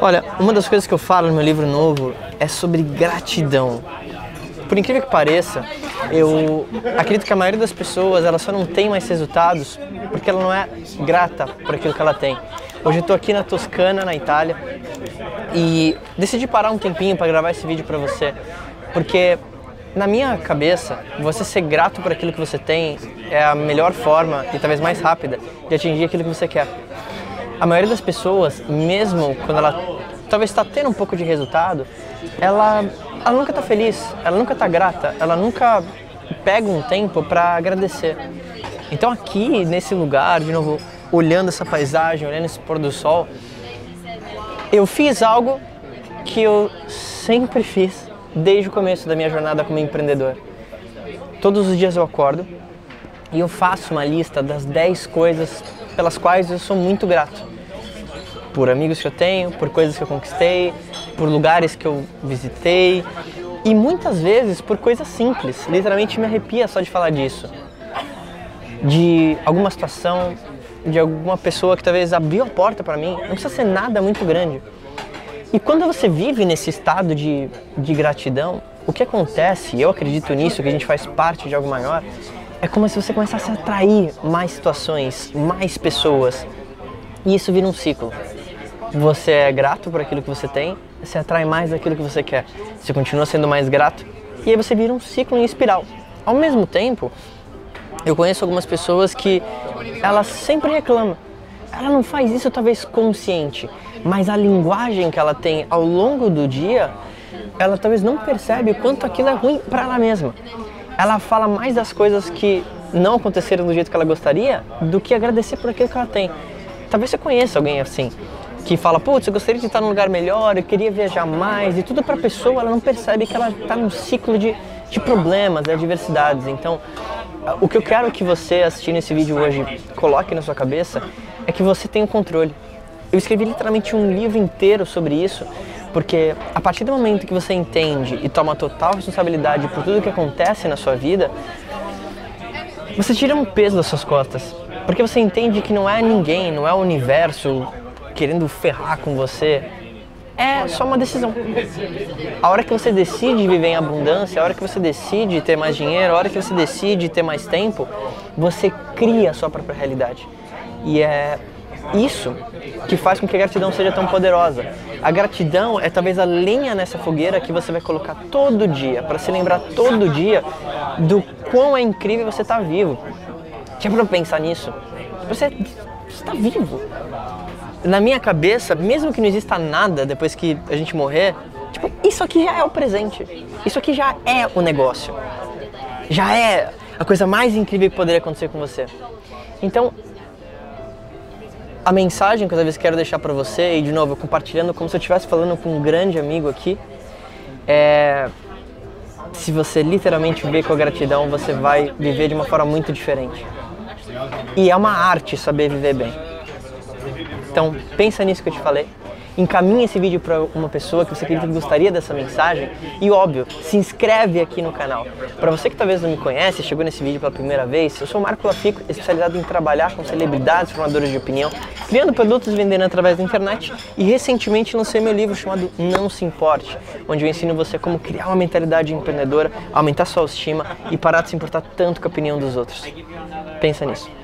Olha, uma das coisas que eu falo no meu livro novo é sobre gratidão. Por incrível que pareça, eu acredito que a maioria das pessoas ela só não tem mais resultados porque ela não é grata por aquilo que ela tem. Hoje eu estou aqui na Toscana, na Itália, e decidi parar um tempinho para gravar esse vídeo para você, porque na minha cabeça, você ser grato por aquilo que você tem é a melhor forma e talvez mais rápida de atingir aquilo que você quer. A maioria das pessoas, mesmo quando ela talvez está tendo um pouco de resultado, ela, ela nunca está feliz, ela nunca está grata, ela nunca pega um tempo para agradecer. Então aqui nesse lugar, de novo, olhando essa paisagem, olhando esse pôr do sol, eu fiz algo que eu sempre fiz desde o começo da minha jornada como empreendedor. Todos os dias eu acordo e eu faço uma lista das 10 coisas pelas quais eu sou muito grato. Por amigos que eu tenho, por coisas que eu conquistei, por lugares que eu visitei e muitas vezes por coisas simples. Literalmente me arrepia só de falar disso. De alguma situação, de alguma pessoa que talvez abriu a porta para mim, não precisa ser nada muito grande. E quando você vive nesse estado de, de gratidão, o que acontece, eu acredito nisso, que a gente faz parte de algo maior, é como se você começasse a atrair mais situações, mais pessoas. E isso vira um ciclo. Você é grato por aquilo que você tem, você atrai mais daquilo que você quer. Você continua sendo mais grato e aí você vira um ciclo em espiral. Ao mesmo tempo, eu conheço algumas pessoas que elas sempre reclamam. Ela não faz isso talvez consciente, mas a linguagem que ela tem ao longo do dia, ela talvez não percebe o quanto aquilo é ruim para ela mesma. Ela fala mais das coisas que não aconteceram do jeito que ela gostaria do que agradecer por aquilo que ela tem. Talvez você conheça alguém assim, que fala, putz, eu gostaria de estar num lugar melhor, eu queria viajar mais, e tudo para a pessoa, ela não percebe que ela está num ciclo de, de problemas, de adversidades. Então, o que eu quero que você assistindo esse vídeo hoje coloque na sua cabeça é que você tem o controle. Eu escrevi literalmente um livro inteiro sobre isso, porque a partir do momento que você entende e toma total responsabilidade por tudo que acontece na sua vida, você tira um peso das suas costas. Porque você entende que não é ninguém, não é o universo querendo ferrar com você, é só uma decisão. A hora que você decide viver em abundância, a hora que você decide ter mais dinheiro, a hora que você decide ter mais tempo, você cria a sua própria realidade. E é isso que faz com que a gratidão seja tão poderosa. A gratidão é talvez a lenha nessa fogueira que você vai colocar todo dia, para se lembrar todo dia do quão é incrível você estar tá vivo. Já para pensar nisso? Você está vivo na minha cabeça, mesmo que não exista nada depois que a gente morrer, tipo, isso aqui já é o presente. Isso aqui já é o negócio. Já é a coisa mais incrível que poderia acontecer com você. Então, a mensagem que eu talvez quero deixar para você, e de novo, compartilhando como se eu estivesse falando com um grande amigo aqui, é. Se você literalmente viver com a gratidão, você vai viver de uma forma muito diferente. E é uma arte saber viver bem. Então pensa nisso que eu te falei, encaminhe esse vídeo para uma pessoa que você acredita que gostaria dessa mensagem e óbvio, se inscreve aqui no canal. Para você que talvez não me conhece, chegou nesse vídeo pela primeira vez, eu sou o Marco Lafico, especializado em trabalhar com celebridades, formadores de opinião, criando produtos e vendendo através da internet e recentemente lancei meu livro chamado Não Se Importe, onde eu ensino você como criar uma mentalidade empreendedora, aumentar sua autoestima e parar de se importar tanto com a opinião dos outros. Pensa nisso.